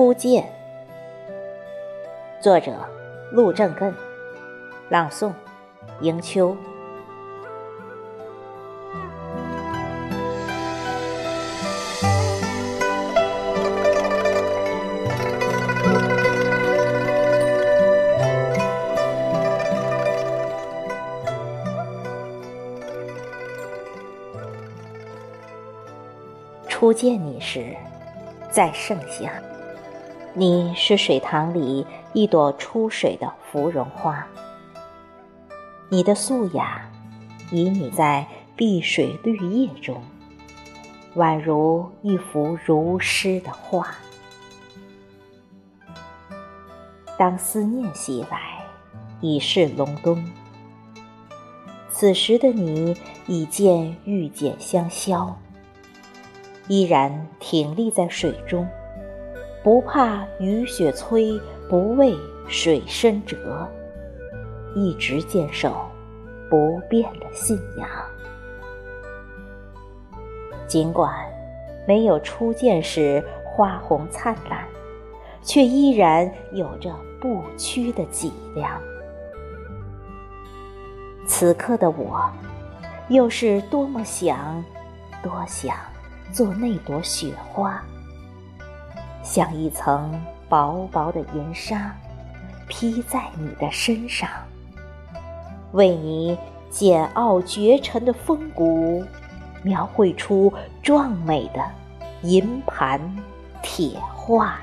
初见》，作者陆正根，朗诵迎秋。初见你时，在盛夏，你是水塘里一朵出水的芙蓉花。你的素雅，旖旎在碧水绿叶中，宛如一幅如诗的画。当思念袭来，已是隆冬。此时的你，已见玉简香消。依然挺立在水中，不怕雨雪催，不畏水深折，一直坚守不变的信仰。尽管没有初见时花红灿烂，却依然有着不屈的脊梁。此刻的我，又是多么想，多想。做那朵雪花，像一层薄薄的银纱，披在你的身上，为你简傲绝尘的风骨，描绘出壮美的银盘铁画。